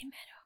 Primero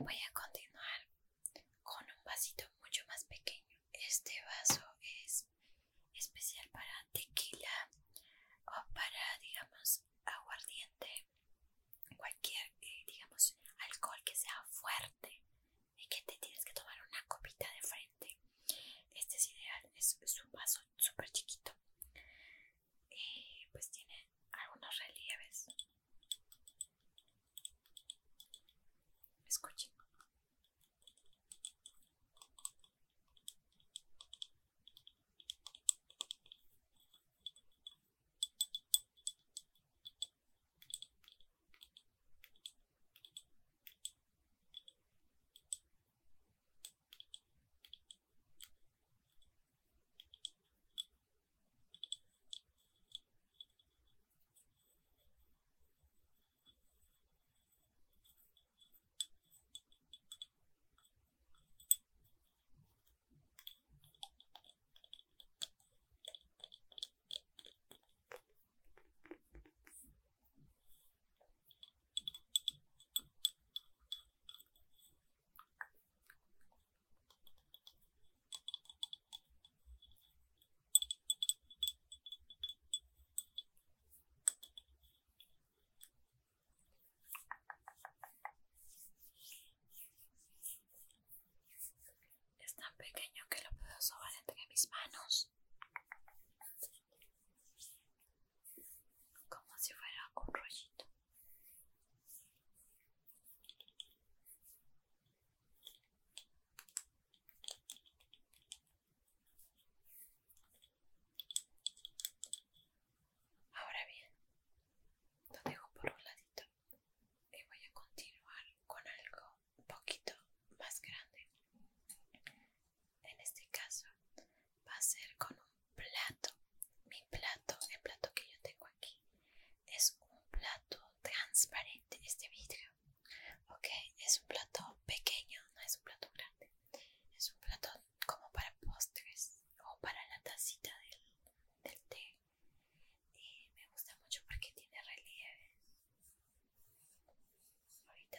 も言 pequeño que lo puedo sobar entre mis manos.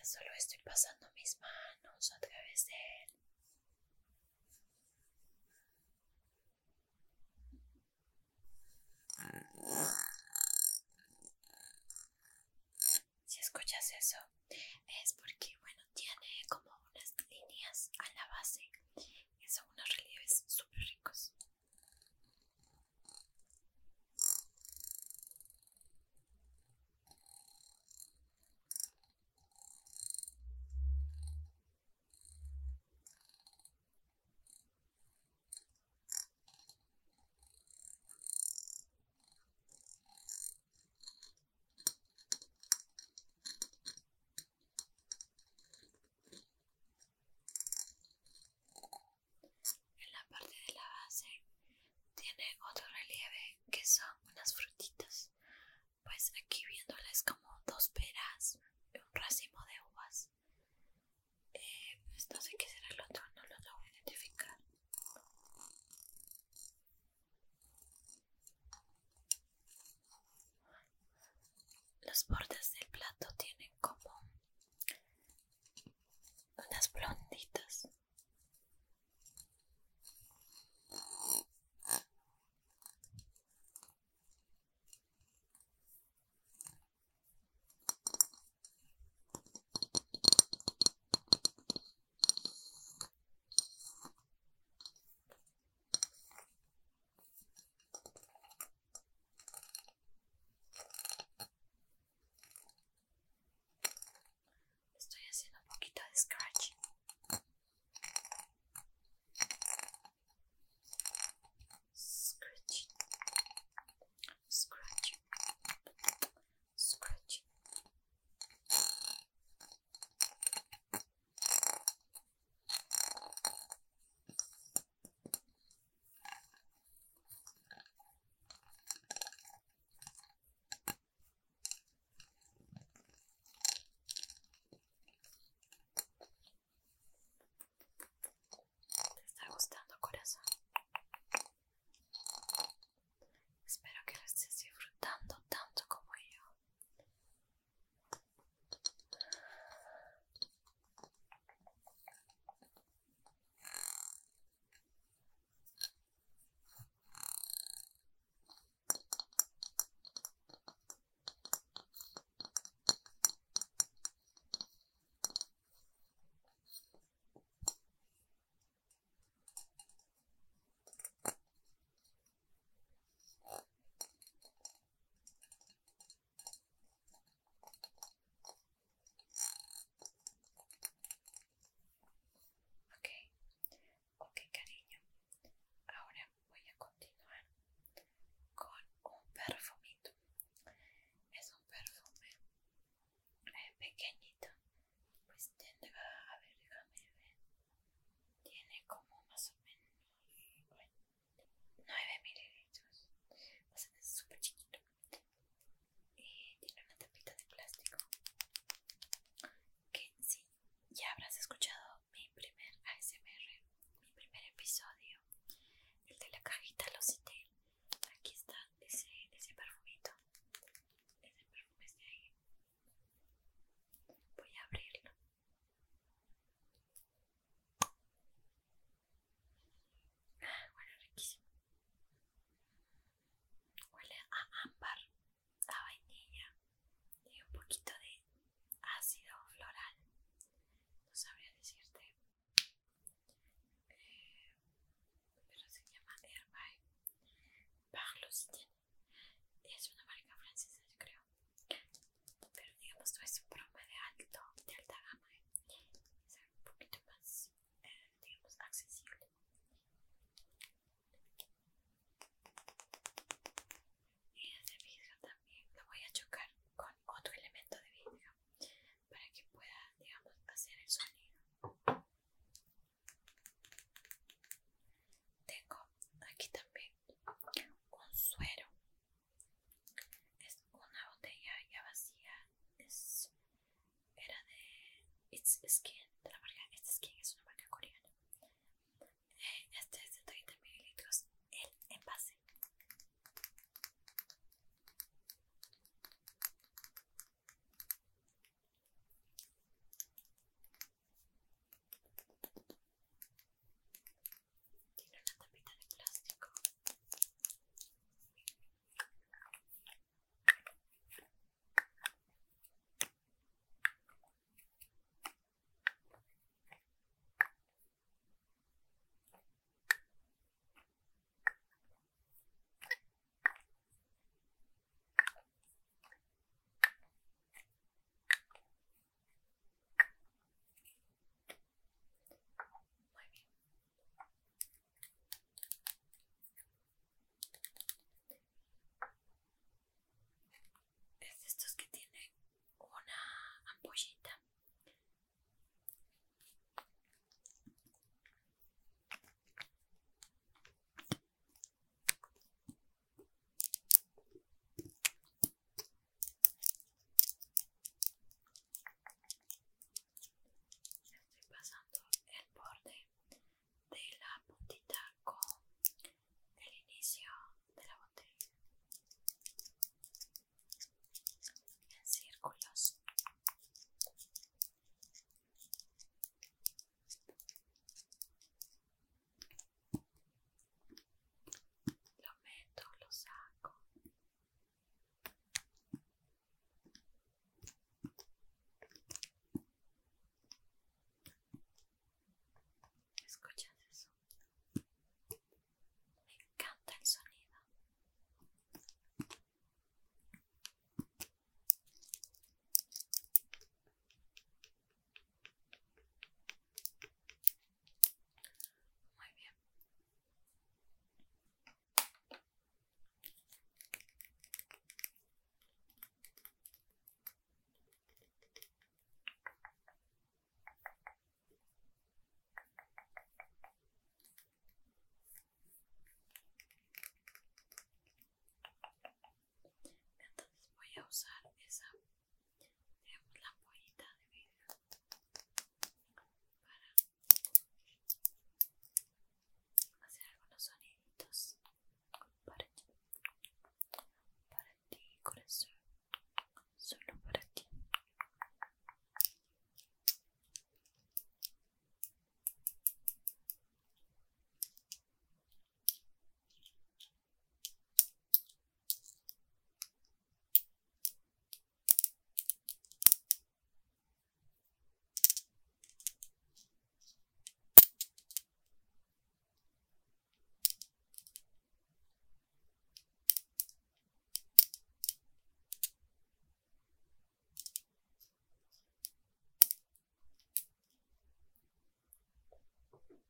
solo estoy pasando mis manos a través de él. skin that first.